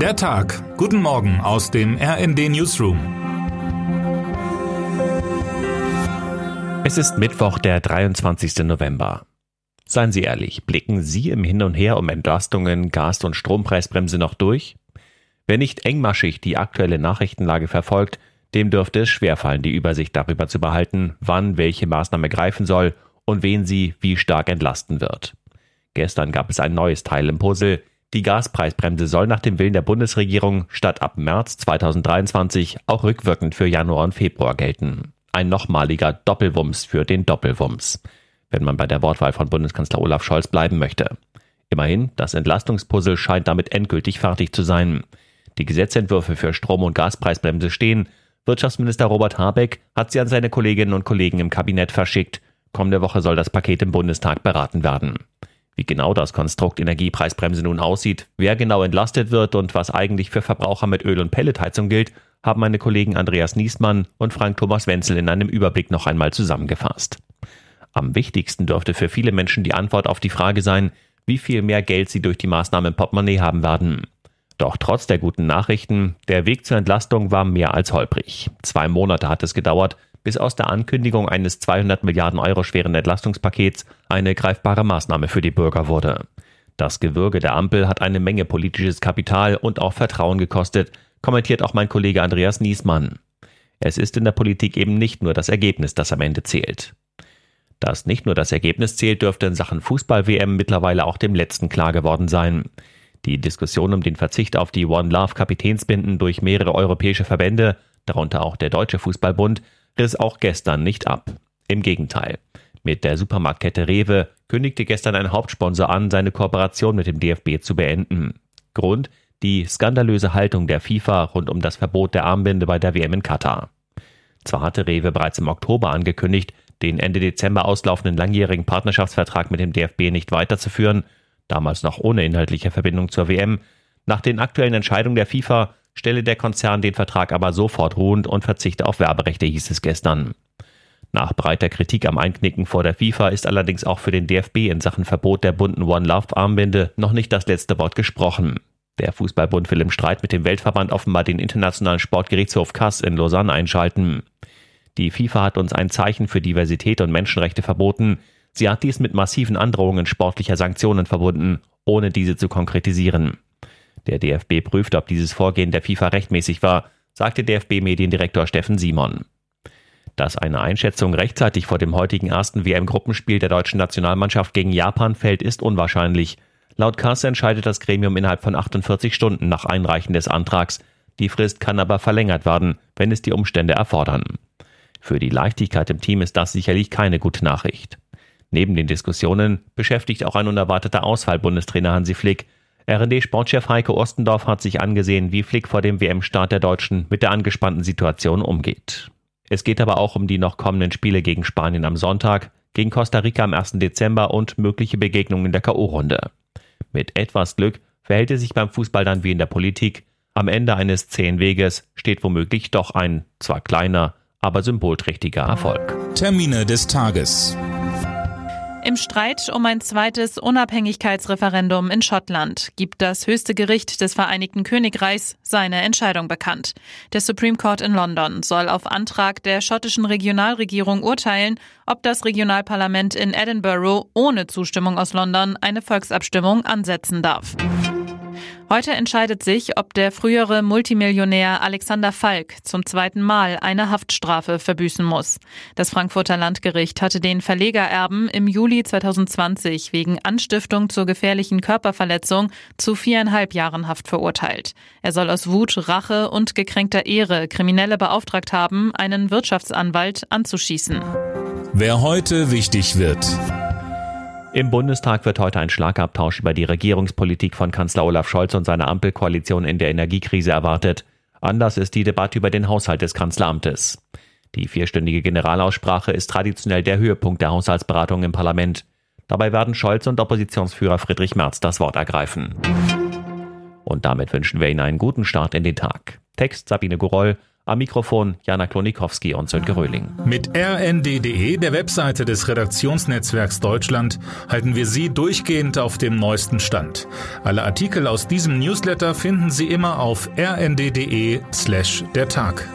Der Tag. Guten Morgen aus dem RND Newsroom. Es ist Mittwoch, der 23. November. Seien Sie ehrlich, blicken Sie im Hin und Her um Entlastungen, Gas- und Strompreisbremse noch durch? Wer nicht engmaschig die aktuelle Nachrichtenlage verfolgt, dem dürfte es schwerfallen, die Übersicht darüber zu behalten, wann welche Maßnahme greifen soll und wen sie wie stark entlasten wird. Gestern gab es ein neues Teil im Puzzle, die Gaspreisbremse soll nach dem Willen der Bundesregierung statt ab März 2023 auch rückwirkend für Januar und Februar gelten. Ein nochmaliger Doppelwumms für den Doppelwumms, wenn man bei der Wortwahl von Bundeskanzler Olaf Scholz bleiben möchte. Immerhin, das Entlastungspuzzle scheint damit endgültig fertig zu sein. Die Gesetzentwürfe für Strom- und Gaspreisbremse stehen. Wirtschaftsminister Robert Habeck hat sie an seine Kolleginnen und Kollegen im Kabinett verschickt. Kommende Woche soll das Paket im Bundestag beraten werden. Wie genau das Konstrukt Energiepreisbremse nun aussieht, wer genau entlastet wird und was eigentlich für Verbraucher mit Öl- und Pelletheizung gilt, haben meine Kollegen Andreas Niesmann und Frank Thomas Wenzel in einem Überblick noch einmal zusammengefasst. Am wichtigsten dürfte für viele Menschen die Antwort auf die Frage sein, wie viel mehr Geld sie durch die Maßnahmen im Portemonnaie haben werden. Doch trotz der guten Nachrichten, der Weg zur Entlastung war mehr als holprig. Zwei Monate hat es gedauert, bis aus der Ankündigung eines 200 Milliarden Euro schweren Entlastungspakets eine greifbare Maßnahme für die Bürger wurde. Das Gewürge der Ampel hat eine Menge politisches Kapital und auch Vertrauen gekostet, kommentiert auch mein Kollege Andreas Niesmann. Es ist in der Politik eben nicht nur das Ergebnis, das am Ende zählt. Dass nicht nur das Ergebnis zählt, dürfte in Sachen Fußball-WM mittlerweile auch dem letzten klar geworden sein. Die Diskussion um den Verzicht auf die One Love Kapitänsbinden durch mehrere europäische Verbände, darunter auch der Deutsche Fußballbund, riss auch gestern nicht ab. Im Gegenteil. Mit der Supermarktkette Rewe kündigte gestern ein Hauptsponsor an, seine Kooperation mit dem DFB zu beenden. Grund die skandalöse Haltung der FIFA rund um das Verbot der Armbinde bei der WM in Katar. Zwar hatte Rewe bereits im Oktober angekündigt, den Ende Dezember auslaufenden langjährigen Partnerschaftsvertrag mit dem DFB nicht weiterzuführen, damals noch ohne inhaltliche Verbindung zur WM. Nach den aktuellen Entscheidungen der FIFA stelle der Konzern den Vertrag aber sofort ruhend und verzichte auf Werberechte, hieß es gestern. Nach breiter Kritik am Einknicken vor der FIFA ist allerdings auch für den DFB in Sachen Verbot der bunten One Love Armbinde noch nicht das letzte Wort gesprochen. Der Fußballbund will im Streit mit dem Weltverband offenbar den Internationalen Sportgerichtshof Kass in Lausanne einschalten. Die FIFA hat uns ein Zeichen für Diversität und Menschenrechte verboten. Sie hat dies mit massiven Androhungen sportlicher Sanktionen verbunden, ohne diese zu konkretisieren. Der DFB prüft, ob dieses Vorgehen der FIFA rechtmäßig war, sagte DFB-Mediendirektor Steffen Simon. Dass eine Einschätzung rechtzeitig vor dem heutigen ersten WM-Gruppenspiel der deutschen Nationalmannschaft gegen Japan fällt, ist unwahrscheinlich. Laut Kass entscheidet das Gremium innerhalb von 48 Stunden nach Einreichen des Antrags. Die Frist kann aber verlängert werden, wenn es die Umstände erfordern. Für die Leichtigkeit im Team ist das sicherlich keine gute Nachricht. Neben den Diskussionen beschäftigt auch ein unerwarteter Ausfall Bundestrainer Hansi Flick. RND-Sportchef Heike Ostendorf hat sich angesehen, wie Flick vor dem WM-Start der Deutschen mit der angespannten Situation umgeht. Es geht aber auch um die noch kommenden Spiele gegen Spanien am Sonntag, gegen Costa Rica am 1. Dezember und mögliche Begegnungen in der K.O.-Runde. Mit etwas Glück verhält es sich beim Fußball dann wie in der Politik. Am Ende eines zehn Weges steht womöglich doch ein, zwar kleiner, aber symbolträchtiger Erfolg. Termine des Tages. Im Streit um ein zweites Unabhängigkeitsreferendum in Schottland gibt das höchste Gericht des Vereinigten Königreichs seine Entscheidung bekannt. Der Supreme Court in London soll auf Antrag der schottischen Regionalregierung urteilen, ob das Regionalparlament in Edinburgh ohne Zustimmung aus London eine Volksabstimmung ansetzen darf. Heute entscheidet sich, ob der frühere Multimillionär Alexander Falk zum zweiten Mal eine Haftstrafe verbüßen muss. Das Frankfurter Landgericht hatte den Verlegererben im Juli 2020 wegen Anstiftung zur gefährlichen Körperverletzung zu viereinhalb Jahren Haft verurteilt. Er soll aus Wut, Rache und gekränkter Ehre Kriminelle beauftragt haben, einen Wirtschaftsanwalt anzuschießen. Wer heute wichtig wird. Im Bundestag wird heute ein Schlagabtausch über die Regierungspolitik von Kanzler Olaf Scholz und seiner Ampelkoalition in der Energiekrise erwartet. Anders ist die Debatte über den Haushalt des Kanzleramtes. Die vierstündige Generalaussprache ist traditionell der Höhepunkt der Haushaltsberatung im Parlament. Dabei werden Scholz und Oppositionsführer Friedrich Merz das Wort ergreifen. Und damit wünschen wir Ihnen einen guten Start in den Tag. Text Sabine Guroll, Am Mikrofon Jana Klonikowski und Sönke Röhling. Mit rnd.de, der Webseite des Redaktionsnetzwerks Deutschland, halten wir Sie durchgehend auf dem neuesten Stand. Alle Artikel aus diesem Newsletter finden Sie immer auf rnd.de slash der Tag.